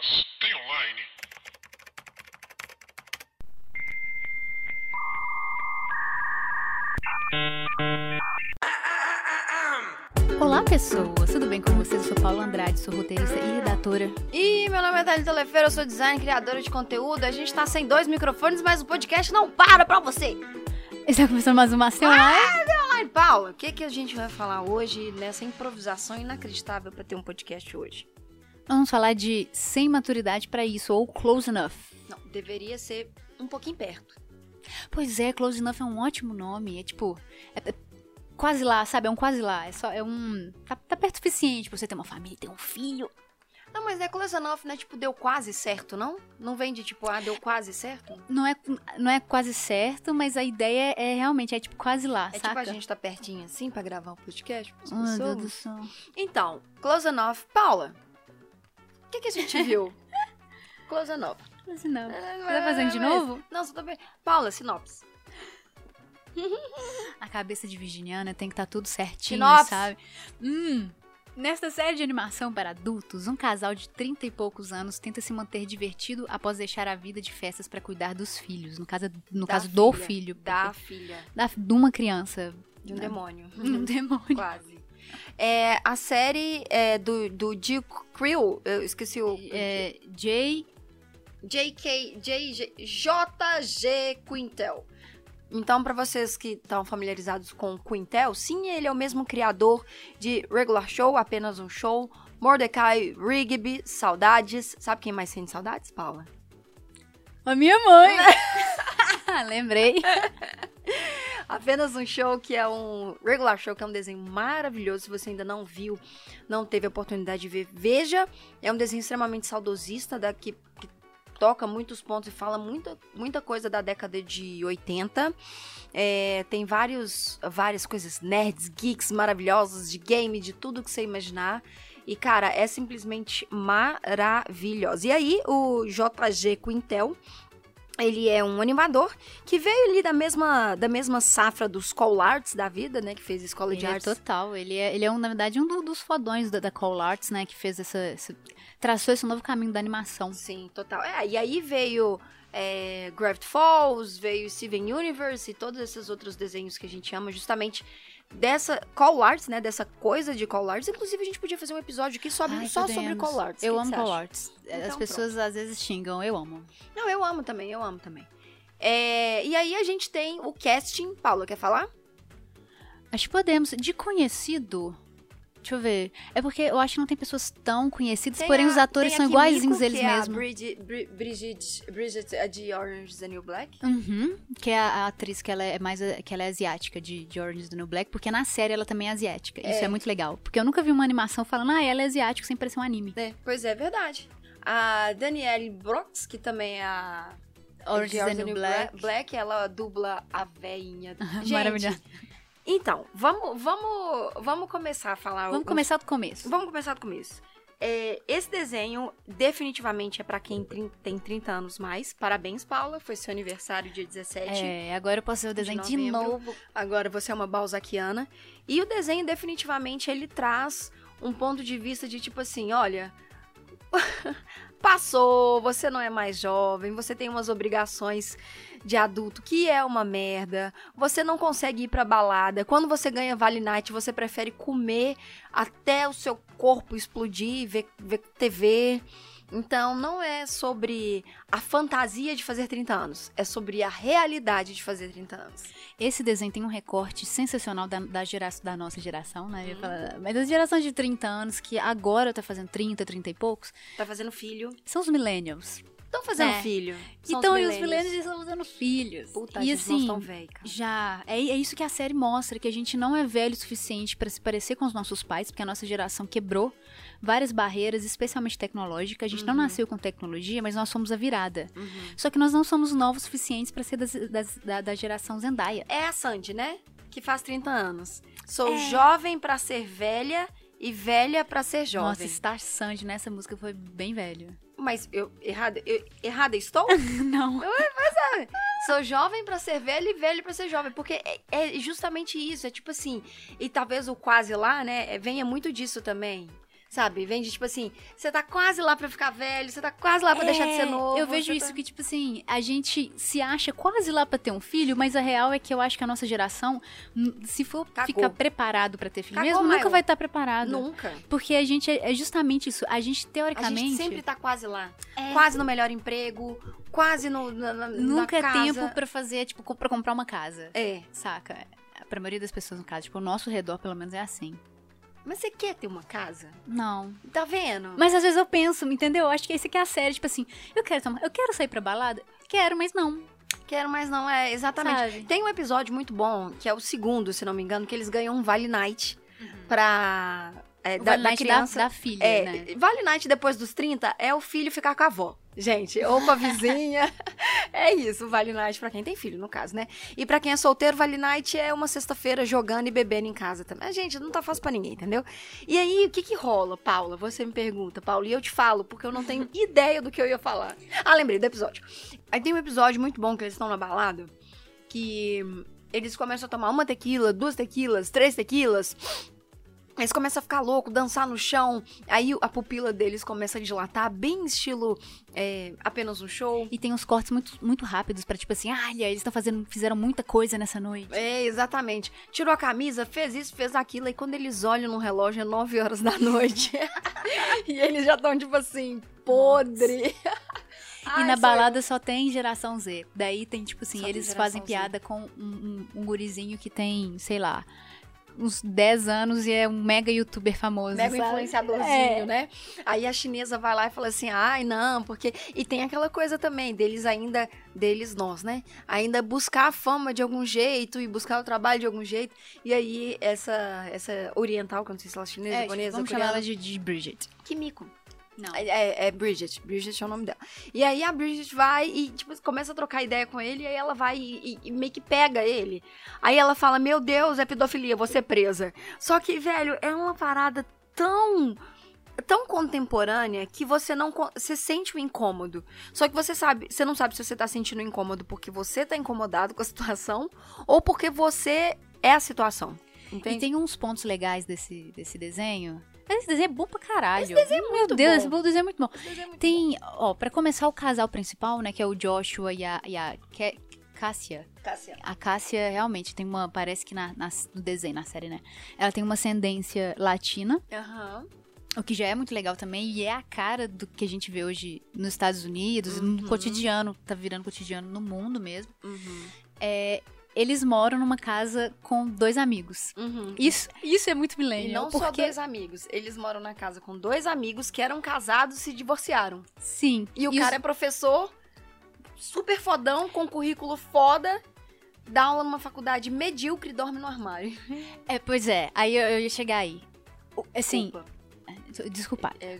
Mas tem online? Olá, pessoas! Tudo bem com vocês? Eu sou Paula Andrade, sou roteirista e redatora. E meu nome é Thalita Lefeira, eu sou designer e criadora de conteúdo. A gente tá sem dois microfones, mas o podcast não para pra você. Está começando mais uma semana. Ai, Paula, o que, que a gente vai falar hoje nessa improvisação inacreditável pra ter um podcast hoje? Vamos falar de sem maturidade pra isso, ou close enough. Não, deveria ser um pouquinho perto. Pois é, close enough é um ótimo nome. É tipo. é- é quase lá, sabe? É um quase lá. É só. É um. Tá, tá perto o suficiente pra você ter uma família, ter um filho. Não, mas é close enough, né? Tipo, deu quase certo, não? Não vem de tipo, ah, deu quase certo? Não é, não é quase certo, mas a ideia é, é realmente, é tipo quase lá, É saca? tipo a gente tá pertinho assim pra gravar um podcast pras meu pessoas? Deus do céu. Então, close enough. Paula, o que, que a gente viu? close enough. Close enough. Você Você tá fazendo de novo? Não, só tô bem. Paula, sinopse. A cabeça de virginiana tem que estar tudo certinho, Sinopse. sabe? Hum. Nesta série de animação para adultos, um casal de 30 e poucos anos tenta se manter divertido após deixar a vida de festas para cuidar dos filhos. No caso, no Da caso do filha, filho. Da filha. da- de uma criança. De um Né? demônio. Um demônio. Quase. É, a série é, do, do Jill Creel, eu esqueci o... É, Jay. J.K. J, JG Quintel. Então, pra vocês que estão familiarizados com Quintel, sim, ele é o mesmo criador de Regular Show, apenas um show, Mordecai Rigby, Saudades. Sabe quem mais sente saudades, Paula? A minha mãe! Lembrei. Apenas um show que é um regular show, que é um desenho maravilhoso. Se você ainda não viu, não teve a oportunidade de ver, veja. É um desenho extremamente saudosista, da, que, que toca muitos pontos e fala muita, muita coisa da década de 80. É, tem vários, várias coisas nerds, geeks maravilhosos, de game, de tudo que você imaginar. E, cara, é simplesmente maravilhosa. E aí, o JG Quintel, ele é um animador que veio ali da mesma, da mesma safra dos Call Arts da vida, né? Que fez escola de Ele é artes. total. Ele é, ele é um, na verdade, um do- dos fodões da, da Call Arts, né? Que fez essa, esse- traçou esse novo caminho da animação. Sim, total. É, e aí veio é, Gravity Falls, veio Steven Universe e todos esses outros desenhos que a gente ama justamente dessa Call Arts, né? Dessa coisa de Call Arts. Inclusive, a gente podia fazer um episódio aqui sobre, Ai, só sobre. Call Arts. Eu que amo que Call acha? Arts. Então, As pessoas às vezes xingam, eu amo. Não, eu amo também, eu amo também. É, e aí a gente tem o casting. Paula, quer falar? Acho que podemos. De conhecido. Deixa eu ver. É porque eu acho que não tem pessoas tão conhecidas, Tem porém a- os atores são Kimiko, iguaizinhos eles que é a mesmos. Bridget, Bri- Bridget, Bridget a de Orange is the New Black. Uhum, que é a, atriz que ela é mais que ela é asiática de, de Orange is the New Black, porque na série ela também é asiática. Isso é. É. muito legal. Porque eu nunca vi uma animação falando, ah, ela é asiática sem parecer um anime. É, pois é, verdade. A Danielle Brooks, que também é a Orange is the New Black. Black, ela dubla a veinha. Gente, Maravilhosa. Então, vamos, vamos, vamos começar a falar. Vamos o- começar do começo. Vamos começar do começo. É, esse desenho definitivamente é pra quem tem 30 anos mais. Parabéns, Paula. Foi seu aniversário dia 17. É, agora eu posso ver o desenho de, novembro. novo. Agora você é uma balzaquiana. E o desenho, definitivamente, ele traz um ponto de vista de tipo assim: olha. Passou, você não é mais jovem, você tem umas obrigações de adulto que é uma merda. Você não consegue ir pra balada. Quando você ganha Vale Night, você prefere comer até o seu corpo explodir, ver, ver TV. Então, não é sobre a fantasia de fazer 30 anos, é sobre a realidade de fazer 30 anos. Esse desenho tem um recorte sensacional da, da, gera, da nossa geração, né? Uhum. mas das gerações de 30 anos, que agora tá fazendo 30, 30 e poucos, Tá fazendo filho. são os millennials. Estão fazendo É. filho. São então, e os millennials. estão fazendo filhos. Puta, e assim, tão velho, cara. Já, é, é isso que a série mostra, que a gente não é velho o suficiente pra se parecer com os nossos pais, porque a nossa geração quebrou várias barreiras, especialmente tecnológicas. A gente não Uhum. nasceu com tecnologia, mas nós somos a virada. Uhum. Só que nós não somos novos suficientes pra ser das- das- da, da geração Zendaya. É a Sandy, né? Que faz 30 anos. Sou É. jovem pra ser velha e velha pra ser Nossa, jovem. Star Sandy nessa música foi bem velho. Mas eu errada, eu errada estou? Não. Sou jovem pra ser velho e velho pra ser jovem. Porque é, é justamente isso. É tipo assim. E talvez o quase lá, né? Venha muito disso também. Sabe? Vem de tipo assim, você tá quase lá pra ficar velho, você tá quase lá pra deixar de ser É, novo. Eu vejo você isso tá- que, tipo assim, a gente se acha quase lá pra ter um filho, mas a real é que eu acho que a nossa geração, se for Cagou. ficar preparado pra ter filho Cagou, mesmo, nunca vai estar preparado. Nunca. Porque a gente é é justamente isso. A gente, A teoricamente. gente sempre tá quase lá. É. Quase no melhor emprego, quase no, na, na- Nunca na é tempo pra fazer, tipo, pra comprar uma casa. É. Saca? Pra maioria das pessoas, no caso, tipo, o nosso redor, pelo menos, é assim. Mas você quer ter uma casa? Não. Tá vendo? Mas às vezes eu penso, entendeu? Eu acho que esse aqui é a série, tipo assim, eu quero tomar, eu quero sair pra balada? Quero, mas não. Quero, mas não é exatamente. Sabe? Tem um episódio muito bom, que é o segundo, se não me engano, que eles ganham um Vale Night pra. É, da, da criança. da, da filha, É, né? Vale Night depois dos 30 é o filho ficar com a avó. Gente, ou com a vizinha. é isso, Vale Night pra quem tem filho, no caso, né? E pra quem é solteiro, Vale Night é uma sexta-feira jogando e bebendo em casa também. Mas, gente, não tá fácil pra ninguém, entendeu? E aí, o que que rola, Paula? Você me pergunta, Paula, e eu te falo, porque eu não tenho ideia do que eu ia falar. Ah, lembrei do episódio. Aí tem um episódio muito bom que eles estão na balada, que eles começam a tomar uma tequila, duas tequilas, três tequilas. Eles começam a ficar louco, dançar no chão. Aí a pupila deles começa a dilatar, bem estilo é, apenas um show. E tem uns cortes muito, muito rápidos pra, tipo assim, olha, eles estão fazendo, fizeram muita coisa nessa noite. É, exatamente. Tirou a camisa, fez isso, fez aquilo. E quando eles olham no relógio, é 9 horas da noite. e eles já estão, tipo assim, podre. E Ai, na sou balada só tem geração Z. Daí tem, tipo assim, Só eles fazem Z. piada com um, um, um gurizinho que tem, sei lá, uns 10 anos e é um mega youtuber famoso. Mega sabe? influenciadorzinho, É. né? Aí a chinesa vai lá e fala assim: ai, não, porque. E tem aquela coisa também deles ainda, deles nós, né? Ainda buscar a fama de algum jeito e buscar o trabalho de algum jeito. E aí, essa, essa oriental, que eu não sei se ela é chinesa, É, japonesa, vamos coreana, chamar ela de, de Bridget. Kimiko. Não. É, é- é Bridget. Bridget é o nome dela. E aí a Bridget vai e, tipo, começa a trocar ideia com ele, e aí ela vai e, e- e meio que pega ele. Aí ela fala: Meu Deus, é pedofilia, vou ser presa. Só que, velho, é uma parada tão. Tão contemporânea que você não. Você sente o incômodo. Só que você sabe. Você não sabe se você tá sentindo incômodo porque você tá incomodado com a situação ou porque você é a situação. E Entende? tem uns pontos legais desse, desse desenho. Esse desenho é bom pra caralho. Esse desenho é Meu muito Deus, bom. esse bom desenho é muito bom. Esse é muito Tem, ó, pra começar o casal principal, né, que é o Joshua e a, e a Cássia. bom. Cassiano. A Cássia realmente tem uma, parece que na, na- no desenho, na série, né? Ela tem uma ascendência latina, Aham. o que já é muito legal também, e é a cara do que a gente vê hoje nos Estados Unidos, no Uhum. cotidiano, tá virando cotidiano no mundo mesmo. Uhum. É, eles moram numa casa com dois amigos. Uhum. Isso, isso é muito E millennial, não só porque dois amigos. Eles moram na casa com dois amigos que eram casados e se divorciaram. sim, E o cara é professor, super fodão, com currículo foda, dá aula numa faculdade medíocre e dorme no armário. é, pois é, aí eu, eu ia chegar aí. Assim, Desculpa. Desculpa. É.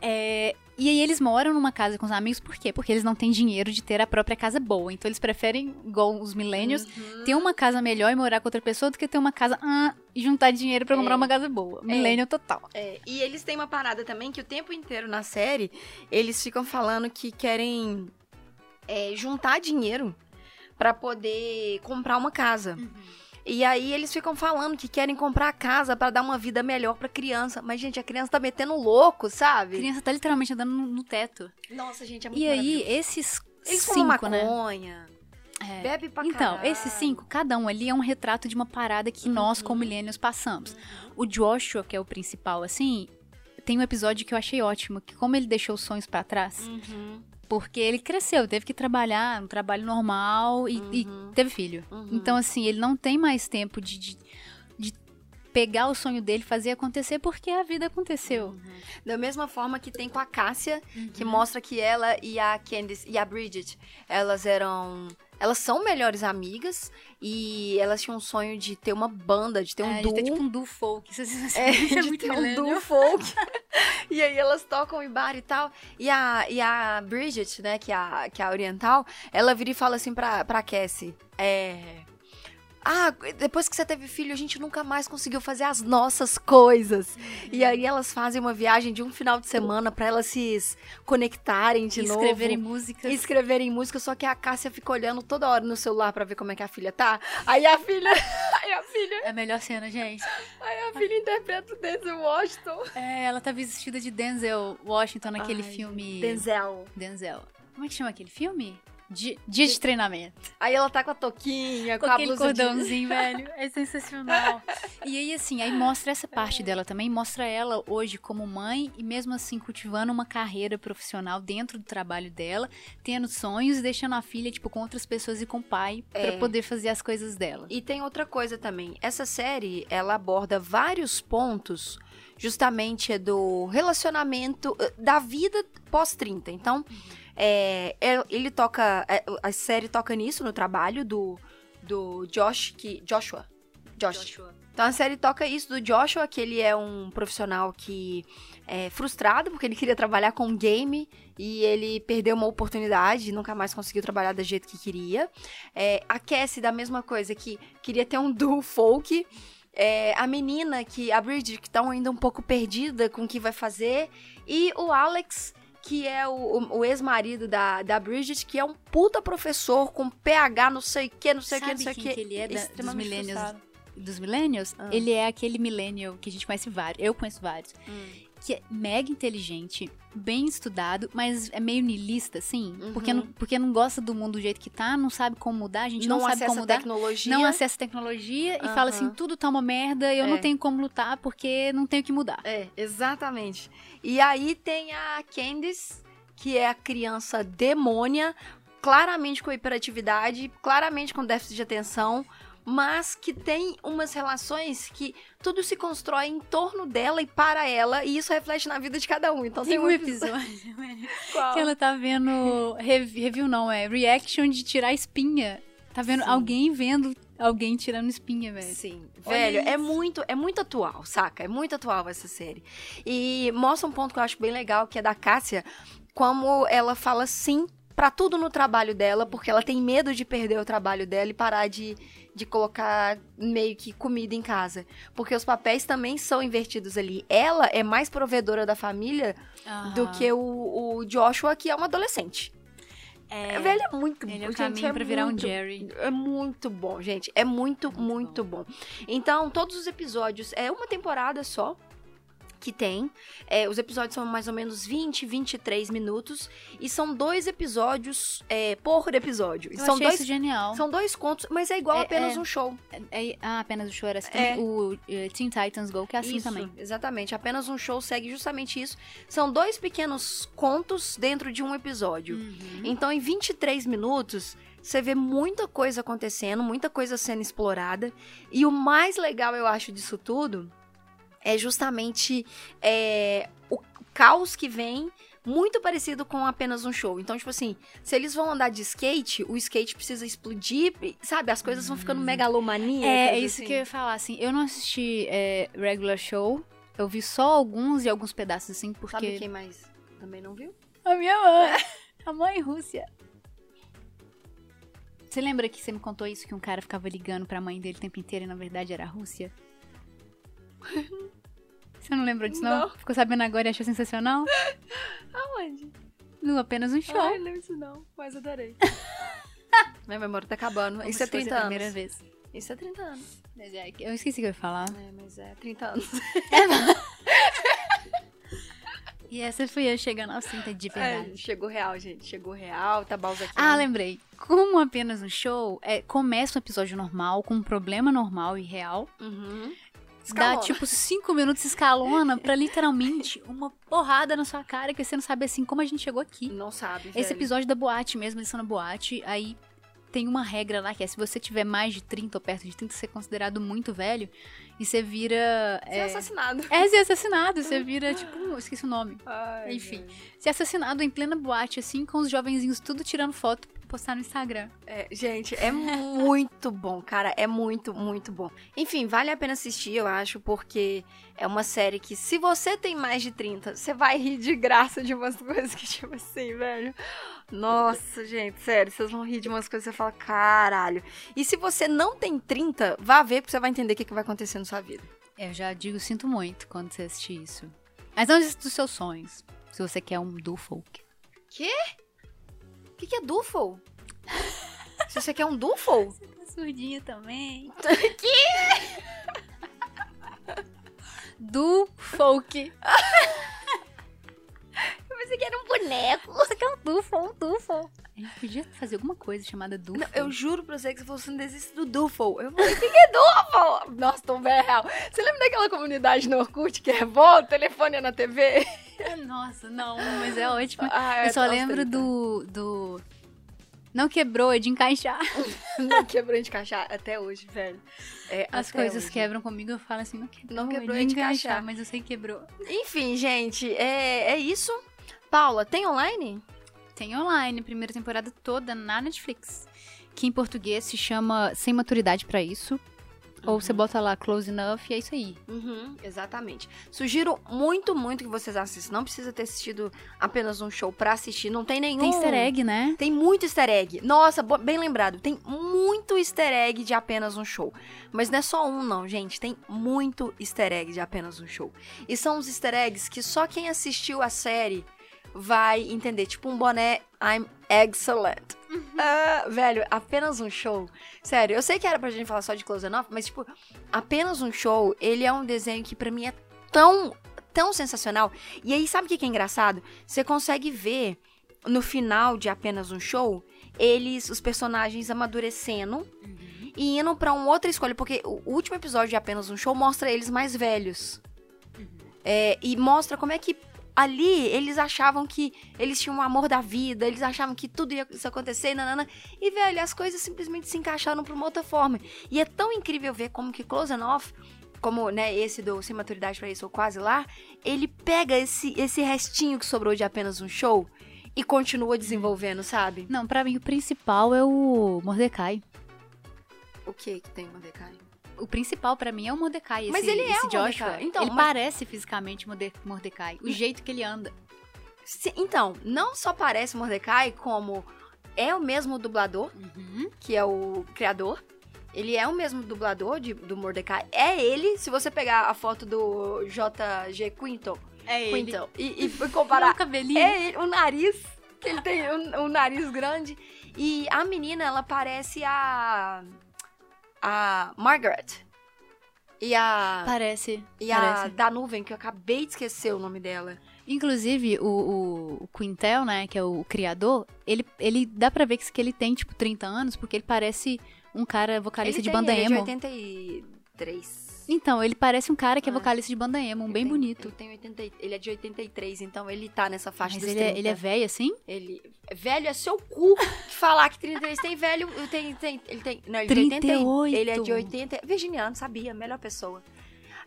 É, e aí eles moram numa casa com os amigos, por quê? Porque eles não têm dinheiro de ter a própria casa boa. Então eles preferem, igual os millennials, Uhum. ter uma casa melhor e morar com outra pessoa do que ter uma casa ah, e juntar dinheiro pra comprar É. uma casa boa. Millennial total. É, e eles têm uma parada também que o tempo inteiro na série eles ficam falando que querem é, juntar dinheiro pra poder comprar uma casa. E aí eles ficam falando que querem comprar a casa pra dar uma vida melhor pra criança. Mas, gente, a criança tá metendo louco, A sabe? criança tá literalmente andando no, no teto. Nossa, gente, é muito E aí, esses Eles cinco, né? maconha, É. bebe pra Então, caralho. esses cinco, cada um ali é um retrato de uma parada que nós, Uhum. como millennials, passamos. O Joshua, que é o principal, assim, tem um episódio que eu achei ótimo, que como ele deixou os sonhos pra trás, Uhum, porque ele cresceu, teve que trabalhar um trabalho normal e, e Uhum. teve filho. uhum. Então, assim, ele não tem mais tempo de, de, pegar o sonho dele, fazer acontecer, porque a vida aconteceu. Da mesma forma que tem com a Cássia, Uhum. que mostra que ela e a Candice e a Bridget, elas eram. Elas são melhores amigas e elas tinham um sonho de ter uma banda, de ter um é, duo. de ter tipo um duo folk. Isso, isso, É, isso é de muito ter um duo folk. e aí elas tocam em bar e tal. E a, e a Bridget, né, que é a, que é a oriental, ela vira e fala assim pra, pra Cassie: É. ah, depois que você teve filho, a gente nunca mais conseguiu fazer as nossas coisas. E aí elas fazem uma viagem de um final de semana para elas se conectarem de novo. Escreverem músicas. Escreverem música, só que a Cássia fica olhando toda hora no celular para ver como é que a filha tá. Aí a filha. Aí a filha. É a melhor cena, gente. Aí a filha interpreta o Denzel Washington. É, ela tá vestida de Denzel Washington naquele Ai, filme. Denzel. Denzel. Como é que chama aquele filme? Dia, dia de treinamento. Aí ela tá com a toquinha, com, Com a aquele blusa de... cordãozinho, velho. É sensacional. E aí, assim, aí mostra essa parte dela também. Mostra ela hoje como mãe e mesmo assim cultivando uma carreira profissional dentro do trabalho dela, tendo sonhos e deixando a filha, tipo, com outras pessoas e com o pai É. pra poder fazer as coisas dela. E tem outra coisa também. Essa série, ela aborda vários pontos justamente do relacionamento, eh, da vida pós-30. Então, é, é- ele toca, é, a série toca nisso, no trabalho do, do Josh, que, Joshua. Josh. Então a série toca isso do Joshua, que ele é um profissional que é frustrado porque ele queria trabalhar com game e ele perdeu uma oportunidade e nunca mais conseguiu trabalhar do jeito que queria. É, a Cassie, da mesma coisa, que queria ter um duo folk. É, a menina, que a Bridget, que tá ainda um pouco perdida com o que vai fazer. E o Alex, que é o, o- o ex-marido da, da Bridget, que é um puta professor com PH, não sei o que, não sei o que, não sei o que. ele é da- dos millennials? frustrado. Dos millennials, Ah. ele é aquele millennial que a gente conhece vários. Eu conheço vários. Hum. Que é mega inteligente, bem estudado, mas é meio niilista, assim. Uhum. Porque, não, porque não gosta do mundo do jeito que tá, não sabe como mudar, a gente não, não sabe acessa como mudar. tecnologia. Não acessa tecnologia e fala assim, tudo tá uma merda, eu não É. tenho como lutar porque não tenho que mudar. É, exatamente. E aí tem a Candice, que é a criança demônia, claramente com hiperatividade, claramente com déficit de atenção, mas que tem umas relações que tudo se constrói em torno dela e para ela, e isso reflete na vida de cada um. Então Tem tem, um episódio Qual? que ela tá vendo. rev- Review não, é reaction de tirar espinha. Tá vendo Sim. alguém vendo alguém tirando espinha, velho. Sim, velho, é muito, é muito atual, saca? É muito atual essa série. E mostra um ponto que eu acho bem legal, que é da Cássia, como ela fala sim pra tudo no trabalho dela, porque ela tem medo de perder o trabalho dela e parar de, de colocar meio que comida em casa. Porque os papéis também são invertidos ali. Ela é mais provedora da família do que o, o Joshua, que é um adolescente. É, É, velho, é muito ele é o gente, caminho é pra virar um muito- Jerry. é muito bom, gente. É muito, muito, bom. Então, todos os episódios, é uma temporada só que tem. É, os episódios são mais ou menos 20, 23 minutos. E são dois episódios é, por episódio. Eu são, dois, isso genial. são dois contos, mas é igual É, apenas é. um show. É- ah, apenas o show era assim É. O eh, Teen Titans Go, que é assim isso, também. exatamente. Apenas um show segue justamente isso. São dois pequenos contos dentro de um episódio. Uhum. Então, em 23 minutos, você vê muita coisa acontecendo, muita coisa sendo explorada. E o mais legal, eu acho, disso tudo é justamente é, o caos que vem. Muito parecido com apenas um show. Então, tipo assim, se eles vão andar de skate, o skate precisa explodir, sabe? As coisas vão ficando megalomaníacas. É, é isso assim. que eu ia falar, assim. Eu não assisti é, regular show. Eu vi só alguns e alguns pedaços, assim, porque. Sabe quem mais também não viu? A minha mãe. A mãe Rússia. Você lembra que você me contou isso, que um cara ficava ligando pra mãe dele o tempo inteiro e na verdade era a Rússia? Você não lembrou disso, não? Não. Ficou sabendo agora e achou sensacional? Aonde? No apenas um show. Ai, não lembro disso não, mas adorei. Minha memória tá acabando. Como Isso é se fosse 30 a anos. primeira vez. Isso é 30 anos. Mas é, eu esqueci o que eu ia falar. É, mas é 30 anos. E essa fui eu chegando aos 30 de verdade. É, chegou real, gente. Chegou real, tá Balzac. Ah, lembrei. Como apenas um show, é, começa um episódio normal, com um problema normal e real. Uhum. Dá Escalona. tipo cinco minutos escalona pra literalmente uma porrada na sua cara que você não sabe assim como a gente chegou aqui. Não sabe, Esse velho. episódio da boate mesmo, eles estão na boate, aí tem uma regra lá que é se você tiver mais de 30 ou perto de 30, você é considerado muito velho e você vira. Você é É, assassinado. é ser assassinado, você vira tipo. eu Esqueci o nome. Ai, Enfim. velho. Ser assassinado em plena boate, assim, com os jovenzinhos tudo tirando foto postar no Instagram. É, gente, é muito bom, cara. É muito, muito bom. Enfim, vale a pena assistir, eu acho, porque é uma série que, se você tem mais de 30, você vai rir de graça de umas coisas que, tipo assim, velho. Nossa, gente, sério, vocês vão rir de umas coisas que você fala, caralho. E se você não tem 30, vá ver, porque você vai entender o que, que vai acontecer na sua vida. Eu já digo, sinto muito quando você assistir isso. Mas não desista dos seus sonhos. Se você quer um do folk. Quê? O que, que é Duffel? se você quer um Duffel? Você tá surdinha também. que? do folk. Eu pensei que era um boneco. Você quer um dufo, um dufo. A gente podia fazer alguma coisa chamada dufo. Não, eu juro pra você que se fosse um desiste do Duffel. Eu falei, o que é Duffel? Nossa, tô bem real. Você lembra daquela comunidade no Orkut que é o telefone é na TV? Nossa, não, mas é ótimo. Ah, eu só lembro 30. do, do... Não quebrou, é de encaixar. Não quebrou de encaixar até hoje, velho. É, As coisas hoje. quebram comigo, eu falo assim, não quebrou, Não quebrou, é é de de encaixar, encaixar. mas eu sei que quebrou. Enfim, gente, é, é isso. Paula, tem online? Tem online, primeira temporada toda na Netflix. Que em português se chama Sem Maturidade pra Isso. Ou você bota lá Close Enough e é isso aí. Uhum, exatamente. Sugiro muito, muito que vocês assistam. Não precisa ter assistido apenas um show pra assistir. Não tem nenhum. Tem easter egg, né? Tem muito easter egg. Nossa, bem lembrado. Tem muito easter egg de apenas um show. Mas não é só um, não, gente. Tem muito easter egg de apenas um show. E são os easter eggs que só quem assistiu a série vai entender. Tipo um boné I'm excellent. Ah, velho, apenas um show. Sério, eu sei que era pra gente falar só de Close Enough, mas, tipo, apenas um show, ele é um desenho que pra mim é tão, tão sensacional. E aí, sabe o que que é engraçado? Você consegue ver no final de apenas um show, eles, os personagens amadurecendo e indo pra uma outra escolha, porque o último episódio de apenas um show mostra eles mais velhos. É, e mostra como é que ali eles achavam que eles tinham o amor da vida, eles achavam que tudo ia acontecer, nanana. E, velho, as coisas simplesmente se encaixaram pra uma outra forma. E é tão incrível ver como que Close Enough, como, né, esse do Sem Maturidade pra Isso ou Quase Lá, ele pega esse, esse restinho que sobrou de apenas um show e continua desenvolvendo, sabe? Não, pra mim o principal é o Mordecai. O que que tem, Mordecai? O principal pra mim é o Mordecai. Mas esse- ele é esse Joshua. Mordecai. Então, ele mas- parece fisicamente Morde- Mordecai. O jeito que ele anda. Se- então, não só parece Mordecai, como é o mesmo dublador, que é o criador. Ele é o mesmo dublador de, do Mordecai. É ele, se você pegar a foto do JG Quinto, É Quinto e, e Parar comparar o cabelinho. é ele, o nariz, que ele tem um, um nariz grande. E a menina, ela parece a. A Margaret. E a. Parece. E a parece. da nuvem, que eu acabei de esquecer o nome dela. Inclusive, o, o, Quintel, né, que é o criador, ele, ele dá pra ver que, que ele tem, tipo, 30 anos, porque ele parece um cara vocalista ele de tem, banda ele é emo. de 83. Então, ele parece um cara que é Ah. vocalista de banda emo, um Ele bem tem- bonito. Ele, tem 80, e- ele é de 83, então ele tá nessa faixa Mas dos ele é, 30. ele é velho assim? Ele- velho é seu cu que falar que 33 tem velho, tem, tem, ele tem, não, ele é de 80, 38. ele é de 80, virginiano, sabia, melhor pessoa.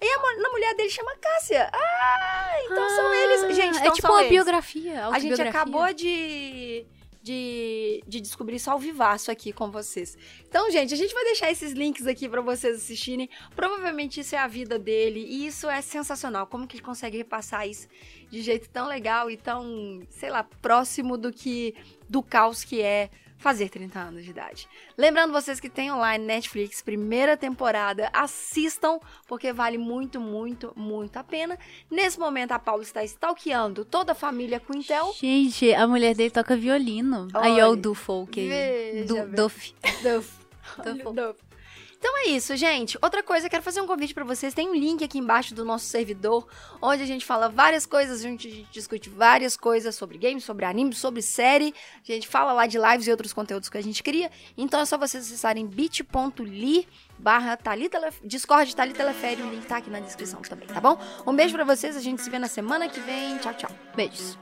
E a, na mulher dele chama Cássia. Ah, então são eles. Gente, é então tipo são uma eles. biografia, A gente acabou de, de, de descobrir isso ao vivaço aqui com vocês. Então, gente, a gente vai deixar esses links aqui pra vocês assistirem. Provavelmente isso é a vida dele e isso é sensacional. Como que ele consegue repassar isso de jeito tão legal e tão, sei lá, próximo do que do caos que é fazer 30 anos de idade. Lembrando vocês que tem online Netflix, primeira temporada, assistam, porque vale muito, muito, muito a pena. Nesse momento, a Paula está stalkeando toda a família Quintel. Gente, a mulher dele toca violino. Aí ó Olha, o do folk. veja bem. Duff. Duff. Duff. Então é isso, gente. Outra coisa, quero fazer um convite para vocês. Tem um link aqui embaixo do nosso servidor, onde a gente fala várias coisas, a gente discute várias coisas sobre games, sobre anime, sobre série. A gente fala lá de lives e outros conteúdos que a gente cria. Então é só vocês acessarem bit.ly barra Discord Talitalefere. O link tá aqui na descrição também, tá bom? Um beijo para vocês, a gente se vê na semana que vem. Tchau, tchau. Beijos.